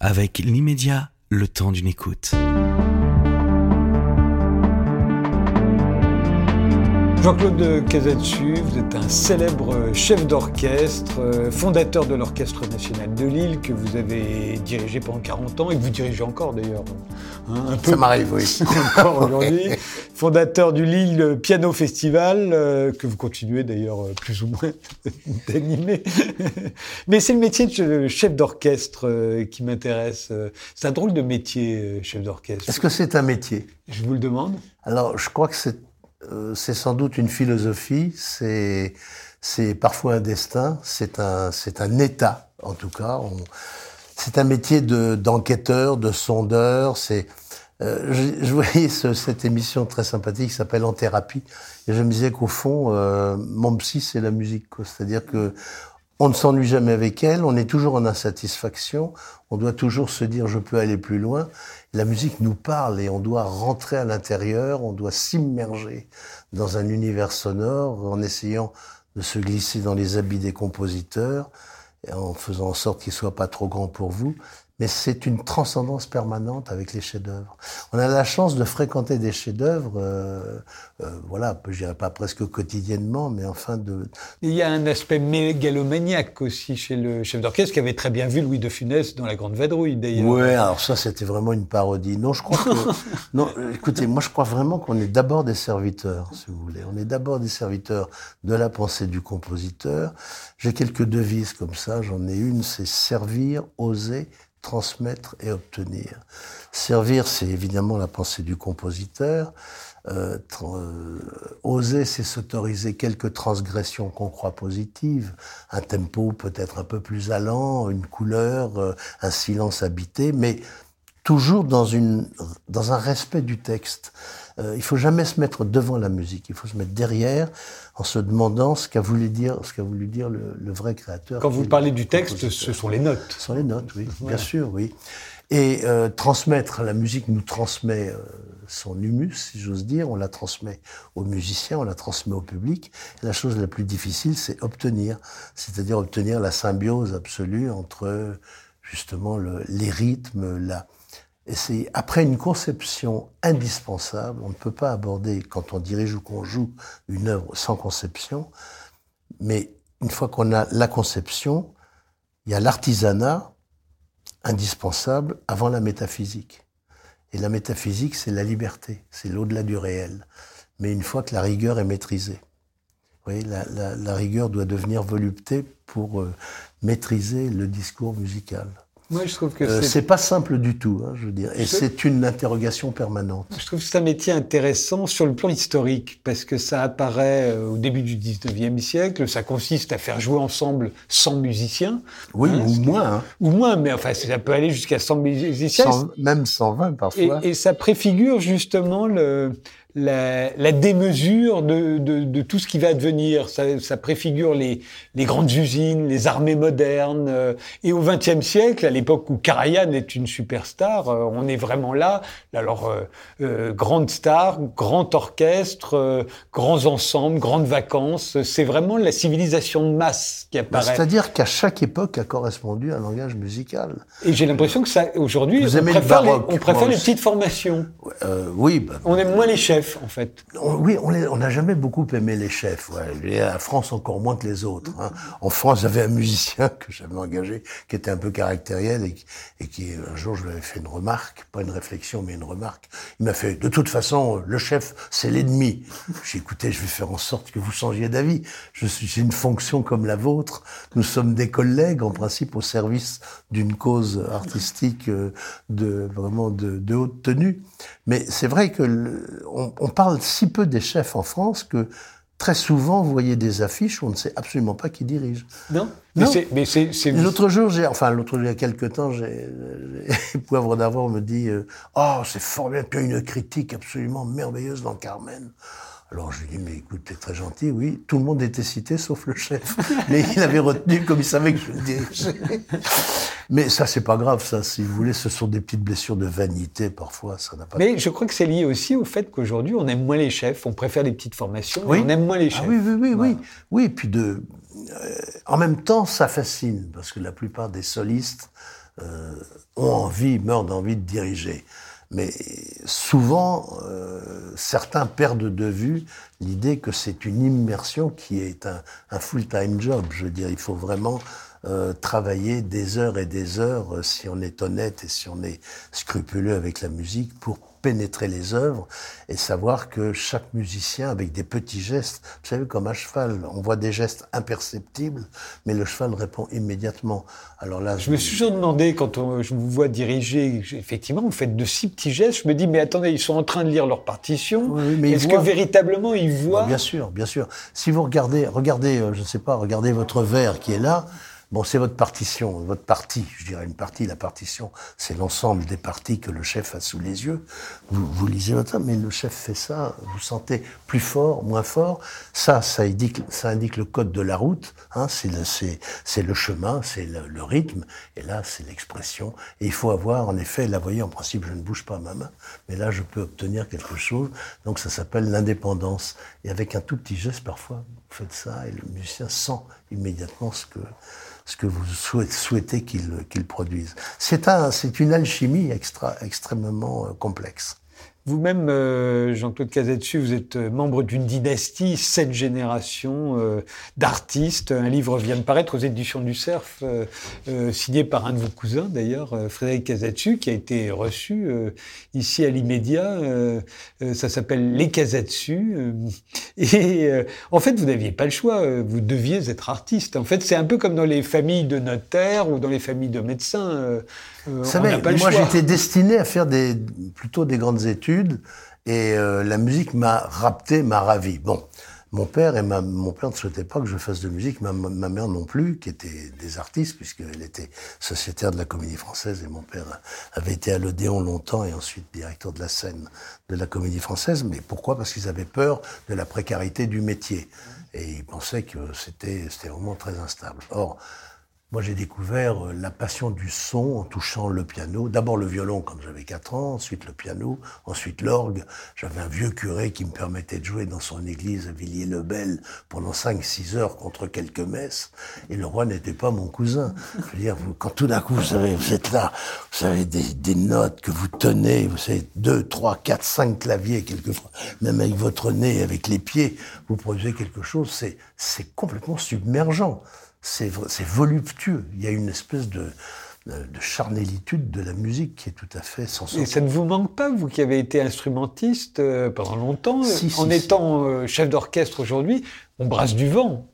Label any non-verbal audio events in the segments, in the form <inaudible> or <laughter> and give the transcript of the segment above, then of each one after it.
avec l'immédiat, le temps d'une écoute. Jean-Claude Casatsu, vous êtes un célèbre chef d'orchestre, fondateur de l'Orchestre national de Lille, que vous avez dirigé pendant 40 ans et que vous dirigez encore d'ailleurs. Hein, un peu Ça m'arrive, oui. <laughs> encore aujourd'hui. <laughs> fondateur du Lille Piano Festival, euh, que vous continuez d'ailleurs euh, plus ou moins <laughs> d'animer. Mais c'est le métier de chef d'orchestre qui m'intéresse. C'est un drôle de métier, chef d'orchestre. Est-ce que c'est un métier? Je vous le demande. Alors, je crois que c'est euh, sans doute une philosophie, c'est parfois un destin, c'est un état en tout cas. C'est un métier de d'enquêteur, de sondeur. C'est euh, je, je, voyais cette émission très sympathique qui s'appelle En thérapie. Et je me disais qu'au fond euh, mon psy c'est la musique, c'est-à-dire que on ne s'ennuie jamais avec elle, on est toujours en insatisfaction, on doit toujours se dire je peux aller plus loin. La musique nous parle et on doit rentrer à l'intérieur, on doit s'immerger dans un univers sonore en essayant de se glisser dans les habits des compositeurs en faisant en sorte qu'il soit pas trop grand pour vous mais c'est une transcendance permanente avec les chefs-d'œuvre. On a la chance de fréquenter des chefs-d'œuvre, euh, euh, voilà, je dirais pas presque quotidiennement, mais enfin de. Il y a un aspect mégalomaniaque aussi chez le chef d'orchestre qui avait très bien vu Louis de Funès dans La Grande Vadrouille, d'ailleurs. Oui, alors ça, c'était vraiment une parodie. Non, je crois que. <laughs> non, écoutez, moi, je crois vraiment qu'on est d'abord des serviteurs, si vous voulez. On est d'abord des serviteurs de la pensée du compositeur. J'ai quelques devises comme ça. J'en ai une, c'est servir, oser, transmettre et obtenir. Servir, c'est évidemment la pensée du compositeur. Euh, euh, oser, c'est s'autoriser quelques transgressions qu'on croit positives, un tempo peut-être un peu plus allant, une couleur, euh, un silence habité, mais toujours dans, une, dans un respect du texte. Euh, il faut jamais se mettre devant la musique, il faut se mettre derrière en se demandant ce qu'a voulu dire, ce qu'a voulu dire le, le, vrai créateur. Quand vous parlez du texte, ce sont les notes. Ce sont les notes, oui, bien sûr, oui. Et euh, transmettre, la musique nous transmet euh, son humus, si j'ose dire, on la transmet aux musiciens, on la transmet au public. Et la chose la plus difficile, c'est obtenir, c'est-à-dire obtenir la symbiose absolue entre justement le, les rythmes, la, et c'est après une conception indispensable, on ne peut pas aborder, quand on dirige ou qu'on joue une œuvre sans conception, mais une fois qu'on a la conception, il y a l'artisanat indispensable avant la métaphysique. Et la métaphysique, c'est la liberté, c'est l'au-delà du réel. Mais une fois que la rigueur est maîtrisée, vous voyez, la, rigueur doit devenir volupté pour euh, maîtriser le discours musical. Moi, je trouve que euh, c'est pas simple du tout, hein, je veux dire, et c'est une interrogation permanente. Je trouve que c'est un métier intéressant sur le plan historique parce que ça apparaît euh, au début du 19e siècle. Ça consiste à faire jouer ensemble 100 musiciens. Oui, hein, ou moins. Hein. Ou moins, mais enfin, ça peut aller jusqu'à 100 musiciens. même 120 parfois. Et, et ça préfigure justement le, la, la démesure de, de, de, tout ce qui va advenir. Ça, ça préfigure les, les, grandes usines, les armées modernes. Euh, et au XXe siècle, à l'époque où Karajan est une superstar, euh, on est vraiment là. Alors, euh, euh grande star, grand orchestre, grands ensembles, grandes vacances. C'est vraiment la civilisation de masse qui apparaît. C'est-à-dire qu'à chaque époque a correspondu un langage musical. Et j'ai l'impression que ça, aujourd'hui, on préfère, les, on préfère les petites formations. oui. Bah, on aime moins les chefs en fait. Oui, on n'a jamais beaucoup aimé les chefs. La France encore moins que les autres. Hein. En France, j'avais un musicien que j'avais engagé, qui était un peu caractériel et, qui, un jour, je lui avais fait une remarque, pas une réflexion, mais une remarque. Il m'a fait, de toute façon, le chef, c'est l'ennemi. J'ai écouté, je vais faire en sorte que vous changiez d'avis. Je suis, j'ai une fonction comme la vôtre. Nous sommes des collègues, en principe, au service d'une cause artistique euh, de vraiment de haute tenue. Mais c'est vrai que le, on, on, parle si peu des chefs en France que très souvent, vous voyez des affiches où on ne sait absolument pas qui dirige. Non. non. Mais c'est. L'autre jour, j'ai, enfin, l'autre jour, il y a quelques temps, j'ai, <laughs> Poivre d'Avant me dit, euh, oh, c'est formidable, tu as une critique absolument merveilleuse dans Carmen. Alors je lui dis, mais écoute, t'es très gentil, oui. Tout le monde était cité sauf le chef. <laughs> Mais il avait retenu comme il savait que je le dirigeais. Mais ça, c'est pas grave, ça. Si vous voulez, ce sont des petites blessures de vanité, parfois. Ça n'a pas. Mais je crois que c'est lié aussi au fait qu'aujourd'hui, on aime moins les chefs. On préfère les petites formations. Oui. on aime moins les ah chefs. Ah oui, oui, oui, oui. Oui, puis de. Euh, en même temps, ça fascine parce que la plupart des solistes euh, ont envie, meurent d'envie de diriger. Mais souvent, euh, certains perdent de vue l'idée que c'est une immersion qui est un, un full-time job. Je veux dire, il faut vraiment euh, travailler des heures et des heures, euh, si on est honnête et si on est scrupuleux avec la musique, pour pénétrer les œuvres et savoir que chaque musicien, avec des petits gestes, vous savez, comme un cheval, on voit des gestes imperceptibles, mais le cheval répond immédiatement. Alors là, je me suis toujours demandé quand je vous vois diriger, effectivement, vous faites de si petits gestes. Je me dis, mais attendez, ils sont en train de lire leur partition. mais Est-ce que véritablement ils voient Bien sûr, bien sûr. Si vous regardez, regardez, euh, je ne sais pas, regardez votre verre qui est là. Bon, c'est votre partition, votre partie, je dirais une partie. La partition, c'est l'ensemble des parties que le chef a sous les yeux. Vous, vous lisez votre mais le chef fait ça, vous sentez plus fort, moins fort. Ça, ça indique, ça indique le code de la route. Hein, c'est le, le chemin, c'est le, rythme. Et là, c'est l'expression. Et il faut avoir, en effet, là, vous voyez, en principe, je ne bouge pas ma main, mais là, je peux obtenir quelque chose. Donc, ça s'appelle l'indépendance. Et avec un tout petit geste, parfois, faites ça, et le musicien sent immédiatement ce que ce que vous souhaitez qu'il produise. C'est un, une alchimie extra, extrêmement euh, complexe. Vous-même, euh, Jean-Claude Casetsu, vous êtes euh, membre d'une dynastie, sept générations euh, d'artistes. Un livre vient de paraître aux éditions du Cerf, signé par un de vos cousins d'ailleurs, Frédéric Casetsu, qui a été reçu ici à l'immédiat. ça s'appelle Les Casetsu. et en fait, vous n'aviez pas le choix, vous deviez être artiste. En fait, c'est un peu comme dans les familles de notaires ou dans les familles de médecins. Vous savez, moi j'étais destiné à faire des, plutôt des grandes études et euh, la musique m'a rapté, m'a ravi. Bon, mon père et ma, mon père ne souhaitaient pas que je fasse de musique, ma, ma mère non plus, qui était des artistes puisqu'elle était sociétaire de la Comédie Française et mon père avait été à l'Odéon longtemps et ensuite directeur de la scène de la Comédie Française. Mais pourquoi? Parce qu'ils avaient peur de la précarité du métier et ils pensaient que c'était c'était vraiment très instable. Or moi, j'ai découvert euh, la passion du son en touchant le piano. D'abord le violon quand j'avais 4 ans, ensuite le piano, ensuite l'orgue. J'avais un vieux curé qui me permettait de jouer dans son église à Villiers-le-Bel pendant 5-6 heures contre quelques messes. Et le roi n'était pas mon cousin. Je veux dire, quand tout d'un coup, vous savez, vous êtes là, vous avez des, des, notes que vous tenez, vous savez, 2, 3, 4, 5 claviers quelquefois, même avec votre nez, avec les pieds, vous produisez quelque chose, c'est complètement submergent c'est voluptueux. Il y a une espèce de, de charnélitude de la musique qui est tout à fait sensorielle. Et ça ne vous manque pas, vous qui avez été instrumentiste euh, pendant longtemps, en étant euh, chef d'orchestre aujourd'hui, on brasse du vent.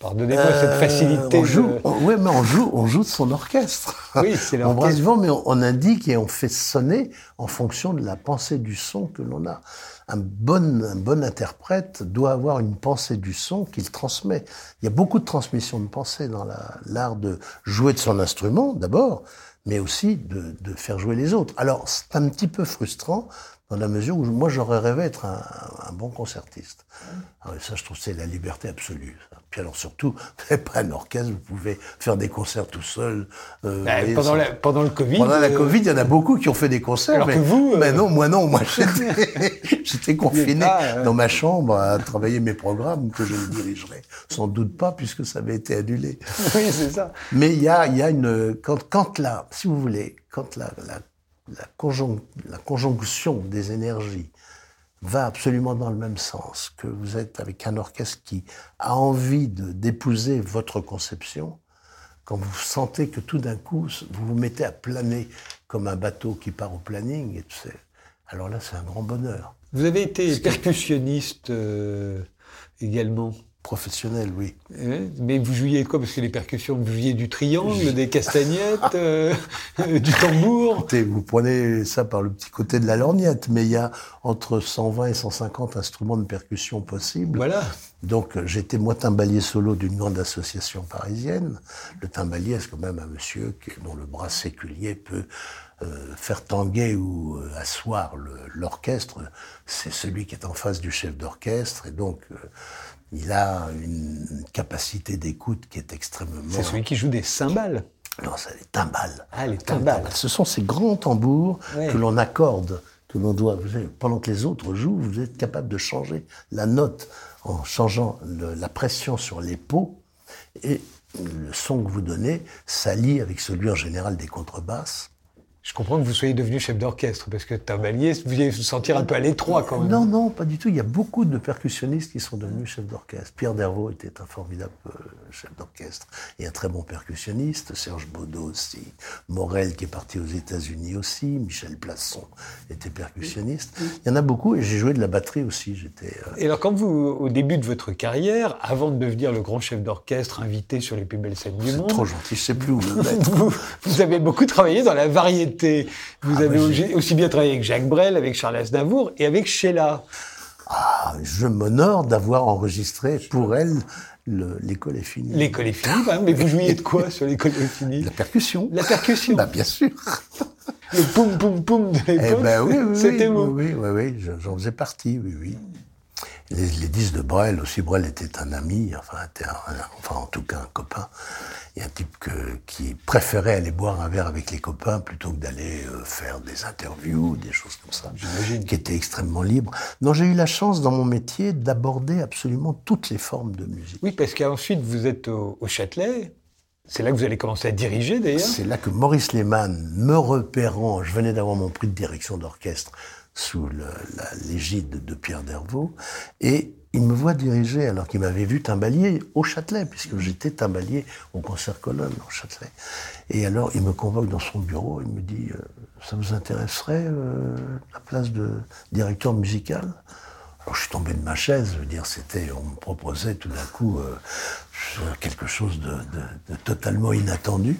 Pardonnez-moi cette euh, facilité. On joue, oui, mais on joue, on joue de son orchestre. Oui, c'est <laughs> On brasse du vent, mais on, indique et on fait sonner en fonction de la pensée du son que l'on a un bon, un bon interprète doit avoir une pensée du son qu'il transmet. Il y a beaucoup de transmission de pensée dans l'art de jouer de son instrument, d'abord, mais aussi de, de, faire jouer les autres. Alors, c'est un petit peu frustrant dans la mesure où moi j'aurais rêvé être un, un, bon concertiste. Ah ça, je trouve, c'est la liberté absolue. Puis alors surtout, <laughs> vous pas un orchestre, vous pouvez faire des concerts tout seul. Euh, bah, pendant, la, pendant le Covid. Pendant la euh, Covid, il y en a beaucoup qui ont fait des concerts. Alors mais, que vous. Mais euh, non, moi non, moi <laughs> j'étais <laughs> confiné dans ma chambre à travailler mes programmes que je ne dirigerai sans doute pas puisque ça avait été annulé. oui, c'est ça. Mais il y a, il y a une quand, quand là, si vous voulez, quand la, la la, conjonction des énergies va absolument dans le même sens, que vous êtes avec un orchestre qui a envie d'épouser votre conception, quand vous sentez que tout d'un coup, vous vous mettez à planer comme un bateau qui part au planning, et alors là, c'est un grand bonheur. Vous avez été percussionniste euh, également? Professionnel, oui. Mais vous jouiez quoi? Parce que les percussions, vous jouiez du triangle, des castagnettes, euh, du tambour. Écoutez, vous prenez ça par le petit côté de la lorgnette, mais il y a entre 120 et 150 instruments de percussion possibles. Voilà. Donc j'étais moi timbalier solo d'une grande association parisienne. Le timbalier, c'est quand même un monsieur dont le bras séculier peut euh, faire tanguer ou euh, asseoir l'orchestre. C'est celui qui est en face du chef d'orchestre, et donc il a une capacité d'écoute qui est extrêmement... C'est celui qui joue des cymbales. Non, c'est les timbales. Ah, les timbales. Ce sont ces grands tambours que l'on accorde, que l'on doit... pendant que les autres jouent, vous êtes capable de changer la note en changeant la pression sur les peaux et le son que vous donnez s'allie avec celui en général des contrebasses Je comprends que vous soyez devenu chef d'orchestre, parce que timbalier, vous allez vous sentir un peu à l'étroit quand même. Non, non, pas du tout. Il y a beaucoup de percussionnistes qui sont devenus chefs d'orchestre. Pierre Dervaux était un formidable euh, chef d'orchestre et un très bon percussionniste. Serge Baudot aussi. Morel qui est parti aux États-Unis aussi. Michel Plasson était percussionniste. Il y en a beaucoup et j'ai joué de la batterie aussi. J'étais. euh, Et alors, quand vous, au début de votre carrière, avant de devenir le grand chef d'orchestre invité sur les plus belles scènes du c'est monde, trop gentil. Je sais plus où le <laughs> mettre. vous, vous avez beaucoup travaillé dans la variété. Vous Ah, avez bah, aussi- bien travaillé avec Jacques Brel, avec Charles Aznavour et avec Sheila. Ah, je m'honore d'avoir enregistré pour elle le- l'école est finie. L'école est finie, même, mais vous jouiez de quoi sur l'école est finie? La percussion. La percussion. Bah, bien sûr. Le poum poum poum de Eh l'époque. ben oui, oui, C'était oui, vous. oui, oui, oui, je- j'en faisais partie, oui, oui. Les, les disques de Brel aussi, Brel était un ami, enfin, un- enfin en tout cas un copain, et un type que, qui préférait aller boire un verre avec les copains plutôt que d'aller euh, faire des interviews, des choses comme ça, J'imagine. qui était extrêmement libre. Non, j'ai eu la chance dans mon métier d'aborder absolument toutes les formes de musique. Oui, parce qu'ensuite, vous êtes au, au Châtelet. C'est là que vous allez commencer à diriger, d'ailleurs. C'est là que Maurice Lehmann, me repérant, je venais d'avoir mon prix de direction d'orchestre sous l'égide de Pierre Dervaux, et il me voit diriger, alors qu'il m'avait vu timbalier au Châtelet, puisque j'étais timbalier au concert colonne au Châtelet. Et alors, il me convoque dans son bureau, il me dit, euh, ça vous intéresserait euh, la place de directeur musical? Alors, je suis tombé de ma chaise, je dire, c'était, on me proposait tout d'un coup euh, quelque chose de totalement inattendu.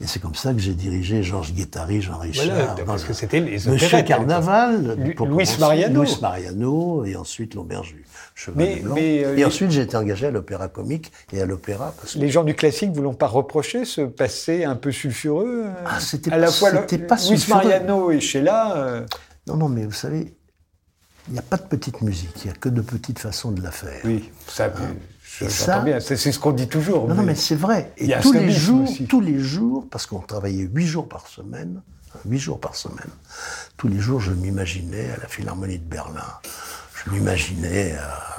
Et c'est comme ça que j'ai dirigé Georges Guettari, Jean Richard. Voilà, parce le- que c'était les Monsieur Carnaval, commencer, Mariano. Luis Mariano, et ensuite l'auberge du Cheval Mais- Blanc. mais, euh, et ensuite, j'ai été engagé à l'opéra comique et à l'opéra. Que Les gens du classique vous l'ont pas reproché, ce passé un peu sulfureux euh, Ah, c'était À la pas- fois le- pas sulfureux. Mariano et Sheila. euh, Non, non, mais vous savez, il n'y a pas de petite musique, il n'y a que de petites façons de la faire. oui, ça, Et j'entends bien. C'est ce qu'on dit toujours. Non, non, mais- mais c'est vrai. Et tous les jours, aussi. tous les jours, parce qu'on travaillait huit jours par semaine, hein, huit jours par semaine, tous les jours, je m'imaginais à la Philharmonie de Berlin, je m'imaginais à,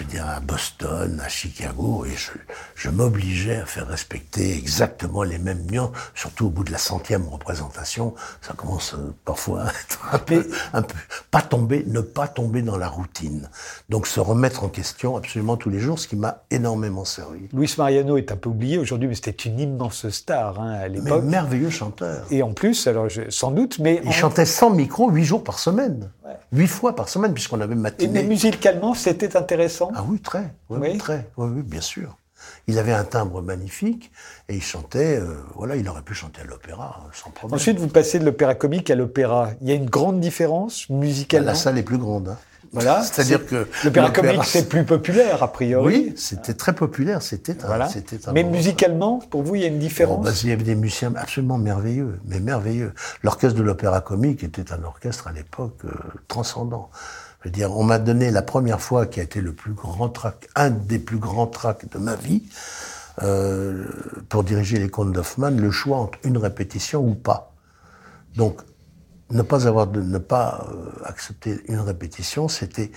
je veux dire, à Boston, à Chicago, et je, je m'obligeais à faire respecter exactement les mêmes nuances, surtout au bout de la centième représentation, ça commence euh, parfois à être un peu, un peu, pas tomber, ne pas tomber dans la routine. Donc se remettre en question absolument tous les jours, ce qui m'a énormément servi. Luis Mariano est un peu oublié aujourd'hui, mais c'était une immense star hein, à Mais l'époque. merveilleux chanteur. Et en plus, alors je- sans doute, mais Il en- chantait sans micro huit jours par semaine. Huit fois par semaine, puisqu'on avait et mais matiné. musicalement, c'était intéressant. Ah oui, très. Oui, Oui. oui, très. Oui, oui, bien sûr. Il avait un timbre magnifique et il chantait, euh, voilà, il aurait pu chanter à l'opéra euh, sans problème. Ensuite, vous passez de l'opéra comique à l'opéra. Il y a une grande différence musicalement. la salle est plus grande. hein. Voilà. <laughs> C'est-à-dire C'est- que l'opéra comique c'est plus populaire a priori. Oui, c'était très populaire. C'était un, Voilà. c'était un Mais musicalement, pour vous, il y a une Bon, différence. bah, il y avait des musiciens absolument merveilleux, mais merveilleux. L'orchestre de l'Opéra Comique était un orchestre à l'époque euh, transcendant. On m'a donné la première fois qui a été le plus grand track, un des plus grands tracks de ma vie, euh, pour diriger les contes d'Hoffmann, le choix entre une répétition ou pas. Donc, ne pas euh, accepter une répétition, c'était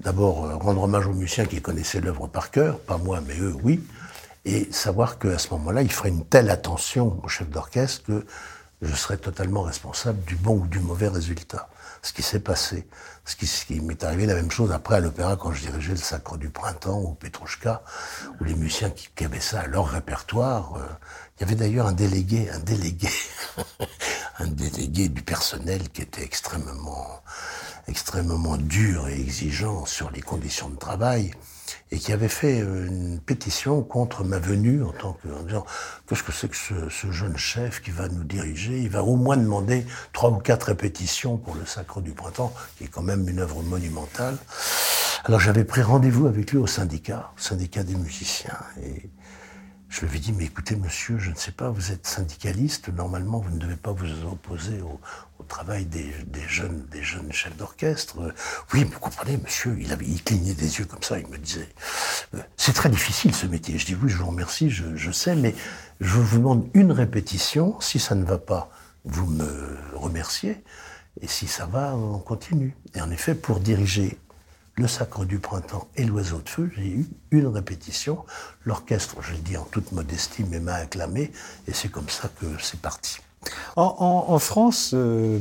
d'abord euh, rendre hommage aux musiciens qui connaissaient l'œuvre par cœur, pas moi, mais eux, oui, et savoir qu'à ce moment-là, il ferait une telle attention au chef d'orchestre que je serais totalement responsable du bon ou du mauvais résultat. Ce qui s'est passé. Ce qui, qui m'est arrivé la même chose après à l'opéra quand je dirigeais le Sacre du Printemps ou Petrouchka, où les musiciens qui, qui avaient ça à leur répertoire, euh, il y avait d'ailleurs un délégué, un délégué, <laughs> un délégué du personnel qui était extrêmement, extrêmement dur et exigeant sur les conditions de travail et qui avait fait euh, une pétition contre ma venue en tant que en disant qu'est-ce que c'est que ce, jeune chef qui va nous diriger? Il va au moins demander trois ou quatre répétitions pour le Sacre du Printemps qui est quand même une œuvre monumentale. Alors j'avais pris rendez-vous avec lui au syndicat au syndicat des musiciens et je lui avais dit, mais écoutez, monsieur, je ne sais pas, vous êtes syndicaliste, normalement, vous ne devez pas vous opposer au, travail des, jeunes, des jeunes chefs d'orchestre. Oui, vous comprenez, monsieur, il, avait, il clignait des yeux comme ça, il me disait, euh, c'est très difficile ce métier. Je dis, oui, je vous remercie, je sais, mais je vous demande une répétition. Si ça ne va pas, vous me remerciez. Et si ça va, on continue. Et en effet, pour diriger le Sacre du Printemps et l'Oiseau de Feu, j'ai eu une répétition. L'orchestre, je le dis en toute modestie, mais m'a acclamé, et c'est comme ça que c'est parti. En, France, euh,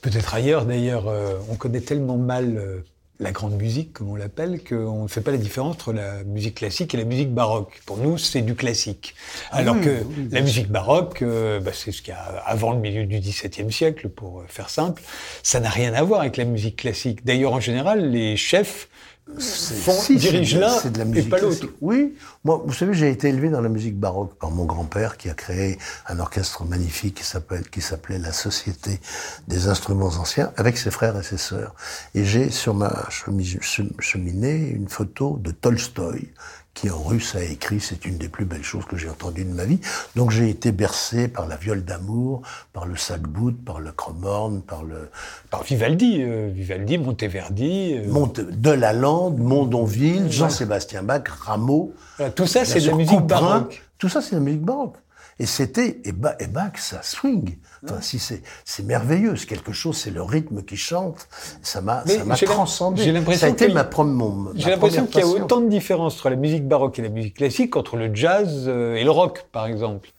peut-être ailleurs d'ailleurs, euh, on connaît tellement mal euh, la grande musique, comme on l'appelle, qu'on ne fait pas la différence entre la musique classique et la musique baroque. Pour nous, c'est du classique. Ah Alors que la musique baroque, bah, c'est ce qu'il y a avant le milieu du XVIIe siècle, pour faire simple, ça n'a rien à voir avec la musique classique. D'ailleurs, en général, les chefs font, dirigent l'un et pas l'autre. Oui, moi, vous savez, j'ai été élevé dans la musique baroque par mon grand-père qui a créé un orchestre magnifique qui s'appelle qui s'appelait la Société des instruments anciens avec ses frères et ses sœurs. Et j'ai sur ma cheminée une photo de Tolstoï qui en russe a écrit, c'est une des plus belles choses que j'ai entendues de ma vie. Donc j'ai été bercé par la viole d'amour, par le sac-bout, par le cromorne, par le... Par Vivaldi, euh, Vivaldi, Monteverdi... Euh... Monte, de la Lande, Mondonville, Jean-Sébastien Bach, Rameau... tout ça, c'est de la musique baroque. Tout ça, c'est de la musique baroque. Et c'était, et, bah, et Bach, ça swing. Enfin, si c'est, c'est merveilleux. C'est quelque chose, c'est le rythme qui chante. Ça m'a, ça m'a transcendé. J'ai l'impression ça a été ma, mon, J'ai l'impression qu'il y a autant de différences entre la musique baroque et la musique classique qu'entre le jazz euh, et le rock, par exemple.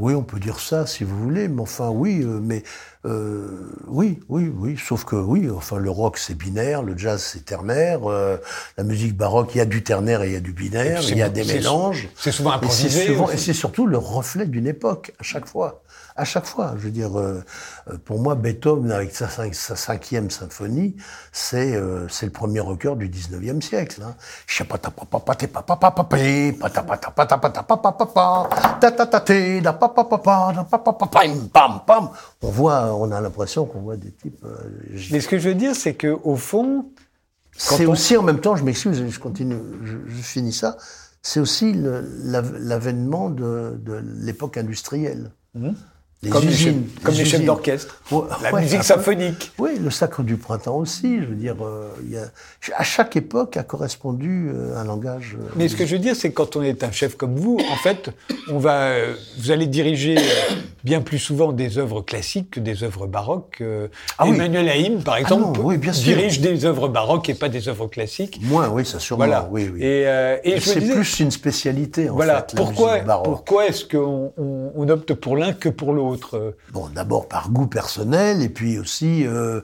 Oui, on peut dire ça si vous voulez, mais enfin oui, euh, mais euh, oui, oui, oui. Sauf que oui, enfin le rock c'est binaire, le jazz c'est ternaire, euh, la musique baroque il y a du ternaire et il y a du binaire, il y a des mélanges. C'est souvent improvisé. Et c'est surtout le reflet d'une époque à chaque fois à chaque fois. Je veux dire, euh, euh, pour moi, Beethoven, avec sa, sa cinquième symphonie, c'est euh, le premier rocker du 19e siècle. Hein. On voit, on a l'impression qu'on voit des types. Mais ce que je veux dire, c'est que au fond, c'est aussi en même temps, je m'excuse, je continue, je, je finis ça. C'est aussi l'avènement de, de l'époque industrielle. Mmh comme usines, les, comme les, chefs d'orchestre, la musique symphonique. Oui, le Sacre du Printemps aussi. Je veux dire, euh, y a, à chaque époque a correspondu euh, un langage. Euh, Mais ce que je veux dire, c'est que quand on est un chef comme vous, en fait, on va, vous allez diriger bien plus souvent des œuvres classiques que des œuvres baroques. Ah, Emmanuel Haïm, par ah exemple, dirige des œuvres baroques et pas des œuvres classiques. Moins, oui, ça sûrement. Voilà. Oui, oui. Et, et, c'est plus une spécialité. En voilà. fait, pourquoi, pourquoi est-ce qu'on on, on opte pour l'un que pour l'autre? Euh, bon, d'abord par goût personnel, et puis aussi euh,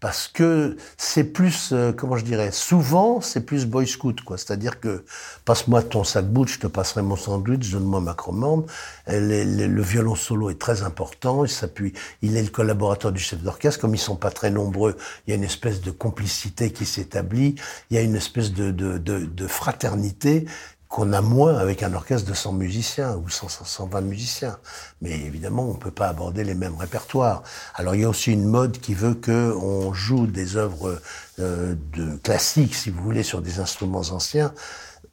parce que c'est plus, euh, comment je dirais, souvent c'est plus boy scout, quoi. C'est-à-dire que passe-moi ton sac bout, je te passerai mon sandwich, donne-moi ma commande. Le, violon solo est très important, il s'appuie, il est le collaborateur du chef d'orchestre. Comme ils sont pas très nombreux, il y a une espèce de complicité qui s'établit, il y a une espèce de, de fraternité qu'on a moins avec un orchestre de 100 musiciens ou 120 musiciens. Mais évidemment, on peut pas aborder les mêmes répertoires. Alors il y a aussi une mode qui veut que on joue des œuvres euh, de classiques, si vous voulez, sur des instruments anciens,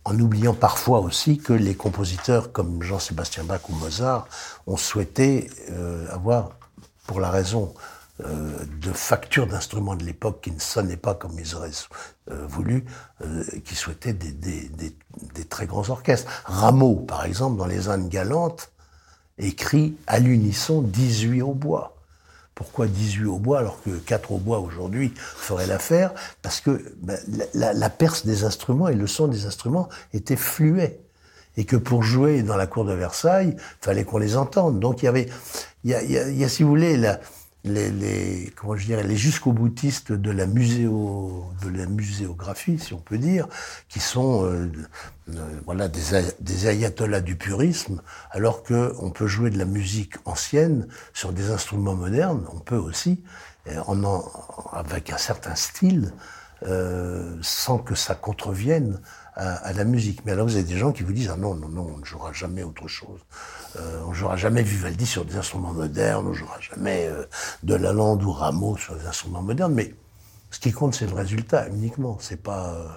en oubliant parfois aussi que les compositeurs comme Jean-Sébastien Bach ou Mozart ont souhaité euh, avoir, pour la raison euh, de factures d'instruments de l'époque qui ne sonnaient pas comme ils auraient euh, voulu, euh, qui souhaitaient des, très grands orchestres. Rameau, par exemple, dans Les Indes galantes, écrit à l'unisson 18 au bois. Pourquoi 18 au bois alors que 4 au bois aujourd'hui ferait l'affaire? Parce que ben, la, la, perce des instruments et le son des instruments était fluet et que pour jouer dans la cour de Versailles, fallait qu'on les entende. Donc il y avait, il y a si vous voulez, la, les, les, comment je dirais, les jusqu'au boutistes de la muséo, de la muséographie, si on peut dire, qui sont euh, euh, voilà des, ayatollahs du purisme, alors que on peut jouer de la musique ancienne sur des instruments modernes, on peut aussi, en avec un certain style, euh, sans que ça contrevienne à, la musique. Mais alors vous avez des gens qui vous disent ah non non non on ne jouera jamais autre chose. Euh, on jouera jamais Vivaldi sur des instruments modernes, on jouera jamais euh, de Lalande ou Rameau sur des instruments modernes. Mais ce qui compte c'est le résultat uniquement. C'est pas euh,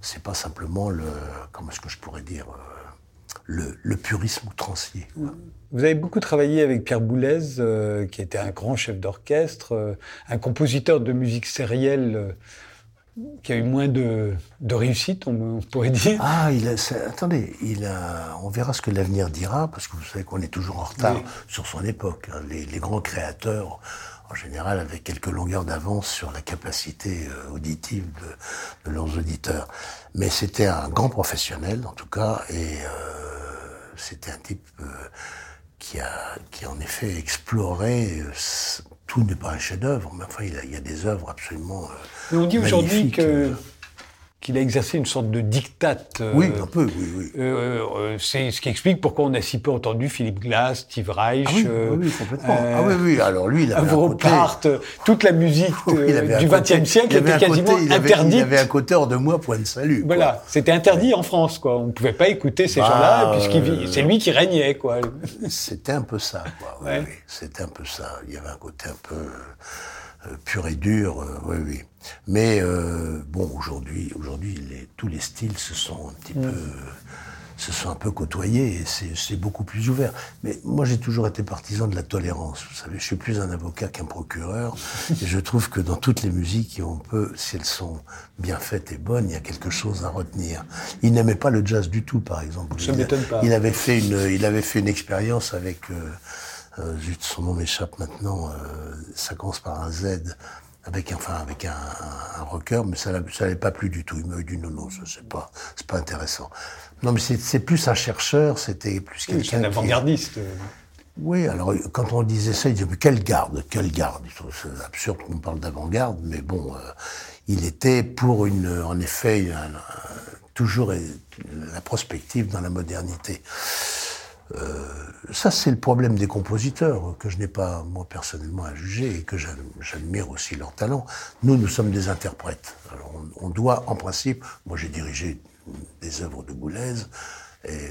c'est pas simplement le comment est-ce que je pourrais dire euh, le, purisme outrancier. Vous avez beaucoup travaillé avec Pierre Boulez, qui était un grand chef d'orchestre, un compositeur de musique sérielle qui a eu moins de, de réussite, on, pourrait dire. Ah, il a, attendez, il a, on verra ce que l'avenir dira, parce que vous savez qu'on est toujours en retard sur son époque. Hein. Les, les, grands créateurs, en général, avaient quelques longueurs d'avance sur la capacité euh, auditive de, de, leurs auditeurs. Mais c'était un grand professionnel, en tout cas, et euh, c'était un type... Euh, qui a, qui a en effet exploré. Tout n'est pas un chef-d'œuvre, mais enfin, il, a- il y a des œuvres absolument. euh, Mais on dit aujourd'hui que euh. Qu'il a exercé une sorte de diktat. euh, Oui, un peu, oui, oui. euh, euh, c'est ce qui explique pourquoi on a si peu entendu Philippe Glass, Steve Reich, Ah oui, complètement. ah oui, oui. Alors lui, il avait un côté. Part, toute la musique du XXe siècle était un côté- quasiment il avait- interdite. Il avait un côté hors de moi, point de salut. Voilà, c'était interdit en France, quoi. On ne pouvait pas écouter ces Bah, gens-là, puisqu'il c'est lui qui régnait, quoi. C'était un peu ça, quoi. Oui, Ouais. oui. C'était un peu ça. Il y avait un côté un peu pur et dur, oui, oui. Mais euh, bon, aujourd'hui, aujourd'hui, les- tous les styles se sont un petit peu, se sont un peu côtoyés et c'est c'est beaucoup plus ouvert. Mais moi, j'ai toujours été partisan de la tolérance. Vous savez, je suis plus un avocat qu'un procureur et je trouve que dans toutes les musiques, on peut, si elles sont bien faites et bonnes, il y a quelque chose à retenir. Il n'aimait pas le jazz du tout, par exemple. Ça Il m'étonne pas. Il avait fait une, il avait fait une expérience avec, euh, euh, zut, son nom m'échappe maintenant. euh, ça commence par un Z, avec enfin avec un, un, un rocker, mais ça, n'avait pas plu du tout. Il m'a dit non, non, c'est pas, c'est pas intéressant. Non, mais c'est plus un chercheur, c'était plus Oui, C'est quelqu'un un qui- avant-gardiste. oui, alors quand on disait ça, il disait mais quelle garde, quelle garde? C'est absurde qu'on parle d'avant-garde, mais bon, euh, il était pour une, en effet, un- toujours la prospective dans la modernité. Euh, ça, c'est le problème des compositeurs, que je n'ai pas, moi, personnellement, à juger, et que j'ad- j'admire aussi leur talent. Nous, nous sommes des interprètes. Alors, on, on doit, en principe, moi, j'ai dirigé des œuvres de Boulez, et,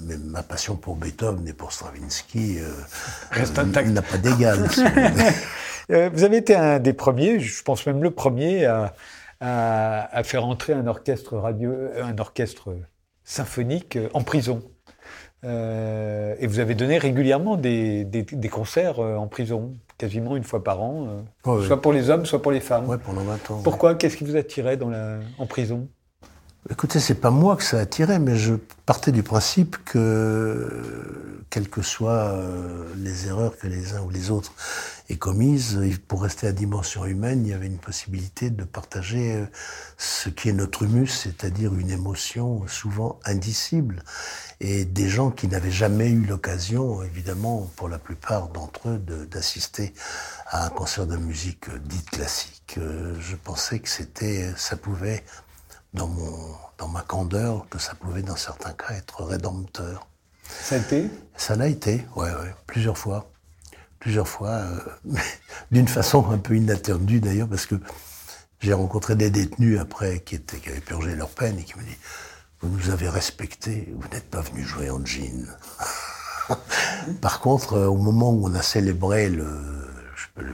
mais ma passion pour Beethoven et pour Stravinsky euh, euh, n'a pas d'égal. vous. <laughs> Euh, vous avez été un des premiers, je pense même le premier, à, à- à faire entrer un orchestre radio, un orchestre symphonique en prison. Euh, et vous avez donné régulièrement des, des- des concerts euh, en prison, quasiment une fois par an, euh, soit pour les hommes, soit pour les femmes. Ouais, pendant 20 ans. Pourquoi Qu'est-ce qui vous attirait dans la, en prison? Écoutez, c'est pas moi que ça a attiré, mais je partais du principe que, quelles que soient les erreurs que les uns ou les autres aient commises, pour rester à dimension humaine, il y avait une possibilité de partager ce qui est notre humus, c'est-à-dire une émotion souvent indicible, et des gens qui n'avaient jamais eu l'occasion, évidemment, pour la plupart d'entre eux, d'assister à un concert de musique euh, dite classique. Euh, Je pensais que c'était, ça pouvait dans, mon, dans ma candeur que ça pouvait, dans certains cas, être rédempteur. Ça a été? Ça l'a été, ouais, ouais, plusieurs fois. Plusieurs fois, euh, <laughs> d'une façon un peu inattendue d'ailleurs, parce que j'ai rencontré des détenus après qui, étaient, qui avaient purgé leur peine et qui me disent Vous nous avez respectés, vous n'êtes pas venus jouer en jean. <laughs> Par contre, euh, au moment où on a célébré le,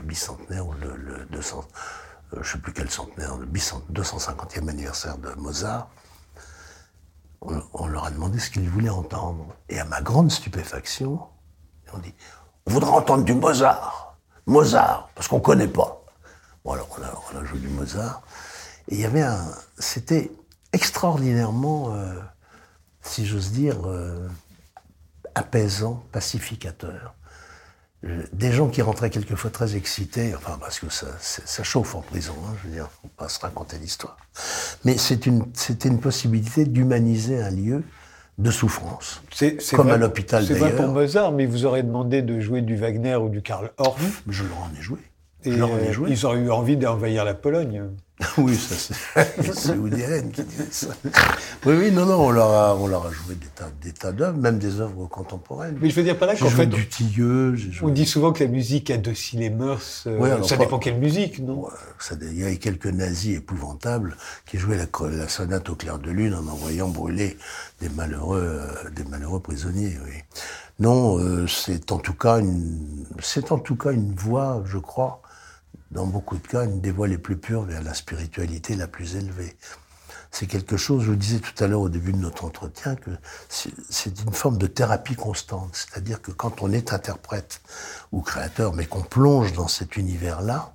bicentenaire ou le, le 200, euh, je sais plus quel centenaire, le bicent- 250e anniversaire de Mozart, on, leur a demandé ce qu'ils voulaient entendre. Et à ma grande stupéfaction, on dit On voudrait entendre du Mozart. Mozart, parce qu'on connaît pas. Bon, alors on a, on a joué du Mozart. Et il y avait un. C'était extraordinairement, euh, si j'ose dire, euh, apaisant, pacificateur. Euh, Des gens qui rentraient quelquefois très excités, enfin parce que ça, chauffe en prison, hein, je veux dire, faut pas se raconter l'histoire. Mais une, c'était une possibilité d'humaniser un lieu de souffrance. C'est- Comme vrai- à l'hôpital, C'est vrai d'ailleurs. pour Mozart, mais vous aurait demandé de jouer du Wagner ou du Karl Orff. Je leur en ai joué. Et je leur en ai joué. ils auraient eu envie d'envahir la Pologne. <laughs> Oui, ça <laughs> c'est Woody Allen qui disait ça. Oui, oui, non, non, on leur a, on leur a joué des tas, des tas d'œuvres, même des œuvres contemporaines. Mais je veux dire par là qu'en fait, du Tilleux, joué... on dit souvent que la musique adoucit les mœurs. euh, Ouais, ça pas- dépend quelle musique, non? Ouais, ça- Il y a quelques nazis épouvantables qui jouaient la sonate au clair de lune en envoyant brûler des malheureux, euh, des malheureux prisonniers. Oui. Non, euh, c'est en tout cas une, c'est en tout cas une voie, je crois, dans beaucoup de cas, une des voies les plus pures vers la spiritualité la plus élevée. C'est quelque chose, je vous disais tout à l'heure au début de notre entretien, que c'est une forme de thérapie constante. C'est-à-dire que quand on est interprète ou créateur, mais qu'on plonge dans cet univers-là,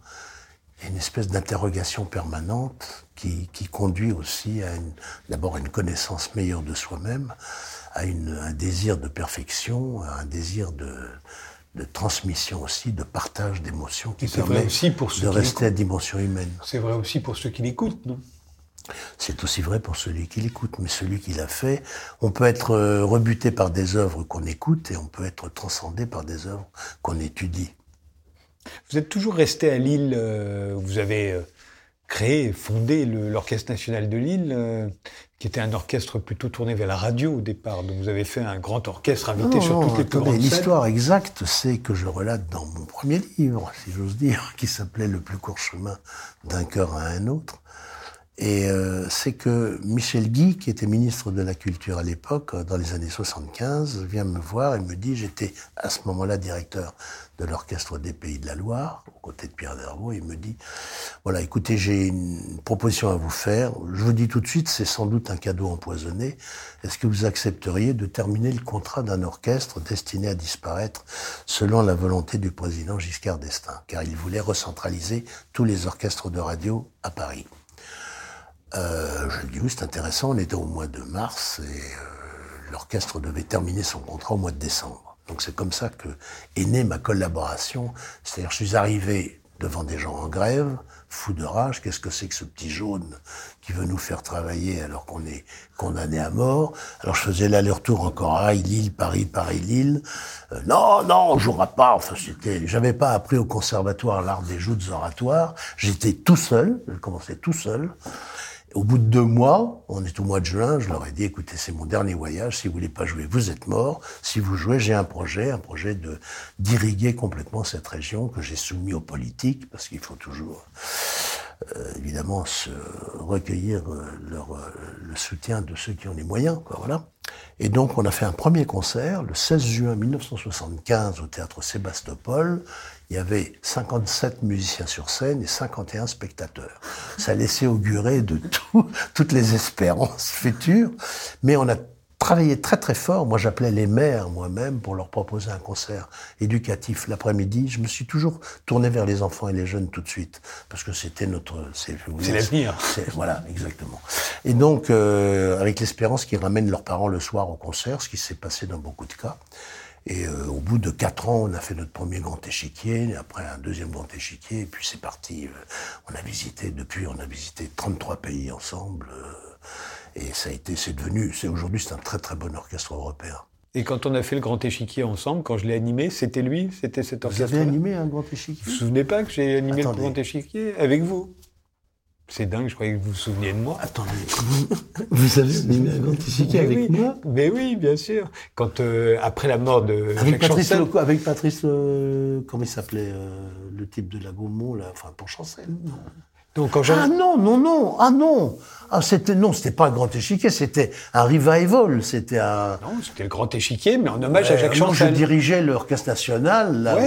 il y a une espèce d'interrogation permanente qui, conduit aussi à d'abord une connaissance meilleure de soi-même, à un désir de perfection, à un désir de, de transmission aussi, de partage d'émotions qui permet aussi pour ceux de rester à dimension humaine. C'est vrai aussi pour ceux qui l'écoutent, non? C'est aussi vrai pour celui qui l'écoute, mais celui qui l'a fait, on peut être euh, rebuté par des œuvres qu'on écoute et on peut être transcendé par des œuvres qu'on étudie. Vous êtes toujours resté à Lille, euh, vous avez euh, créé, fondé l'Orchestre national de Lille, qui était un orchestre plutôt tourné vers la radio au départ. Donc vous avez fait un grand orchestre invité sur toutes les L'histoire exacte, c'est que je relate dans mon premier livre, si j'ose dire, <laughs> qui s'appelait Le plus court chemin d'un cœur à un autre. Et euh, c'est que Michel Guy, qui était ministre de la Culture à l'époque, dans les années 75, vient me voir et me dit, j'étais à ce moment-là directeur de l'Orchestre des Pays de la Loire, aux côtés de Pierre Dervaux, il me dit, voilà, écoutez, j'ai une proposition à vous faire. Je vous dis tout de suite, c'est sans doute un cadeau empoisonné. Est-ce que vous accepteriez de terminer le contrat d'un orchestre destiné à disparaître selon la volonté du président Giscard d'Estaing, car il voulait recentraliser tous les orchestres de radio à Paris euh, je lui dis oui, c'est intéressant. On était au mois de mars et euh, l'orchestre devait terminer son contrat au mois de décembre. Donc c'est comme ça que est née ma collaboration. C'est-à-dire, je suis arrivé devant des gens en grève, fou de rage. Qu'est-ce que c'est que ce petit jaune qui veut nous faire travailler alors qu'on est condamné à mort? Alors je faisais l'aller-retour encore à Lille, Paris, Paris, Lille. Euh, non, non, on jouera pas. Enfin, c'était, j'avais pas appris au conservatoire l'art des joutes oratoires. J'étais tout seul. Je commençais tout seul. Au bout de deux mois, on est au mois de juin, je leur ai dit, écoutez, c'est mon dernier voyage, si vous voulez pas jouer, vous êtes mort. Si vous jouez, j'ai un projet, un projet de d'irriguer complètement cette région que j'ai soumis aux politiques, parce qu'il faut toujours, euh, évidemment, se recueillir euh, leur, euh, le soutien de ceux qui ont les moyens, quoi, voilà. Et donc, on a fait un premier concert le 16 juin 1975 au théâtre Sébastopol il y avait 57 musiciens sur scène et 51 spectateurs. Ça laissait augurer de tout, <laughs> toutes les espérances futures, mais on a travaillé très très fort. Moi, j'appelais les maires moi-même pour leur proposer un concert éducatif l'après-midi. Je me suis toujours tourné vers les enfants et les jeunes tout de suite parce que c'était notre. C'est l'avenir. Voilà, exactement. Et donc, euh, avec l'espérance qu'ils ramènent leurs parents le soir au concert, ce qui s'est passé dans beaucoup de cas. Et euh, au bout de quatre ans, on a fait notre premier grand échiquier, après un deuxième grand échiquier, et puis c'est parti. Euh, on a visité, depuis, on a visité 33 pays ensemble. Euh, et ça a été, c'est devenu, c'est aujourd'hui, c'est un très très bon orchestre européen. Et quand on a fait le grand échiquier ensemble, quand je l'ai animé, c'était lui, c'était cet orchestre. Vous avez animé un grand échiquier? Vous vous souvenez pas que j'ai animé le grand échiquier? Avec vous c'est dingue, je croyais que vous vous souveniez de moi. Attendez, <laughs> vous, avez un échiquier avec moi Mais oui, bien sûr. Quand, euh, après la mort de avec Patrice, avec Patrice, euh, comment il s'appelait, euh, le type de la Gaumont, là, enfin, pour Chancel. Donc, quand ah non, non, non, ah non ah, c'était non, c'était pas un grand échiquier, c'était un revival, c'était un. Non, c'était le grand échiquier, mais en hommage à Jacques Chancel. je dirigeais l'orchestre national. Là,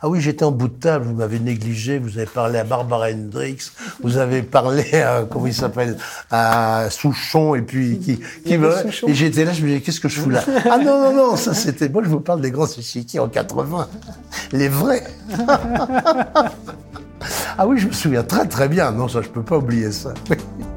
Ah oui, j'étais en bout de table. Vous m'avez négligé. Vous avez parlé à Barbara Hendricks. Vous avez parlé à comment il s'appelle à Souchon et puis qui qui me... et j'étais là. Je me disais qu'est-ce que je fous là? Ah non non non, ça c'était. Moi je vous parle des grands échiquiers en 80, les vrais. <laughs> ah oui, je me souviens très très bien. Non, ça je peux pas oublier ça. <laughs>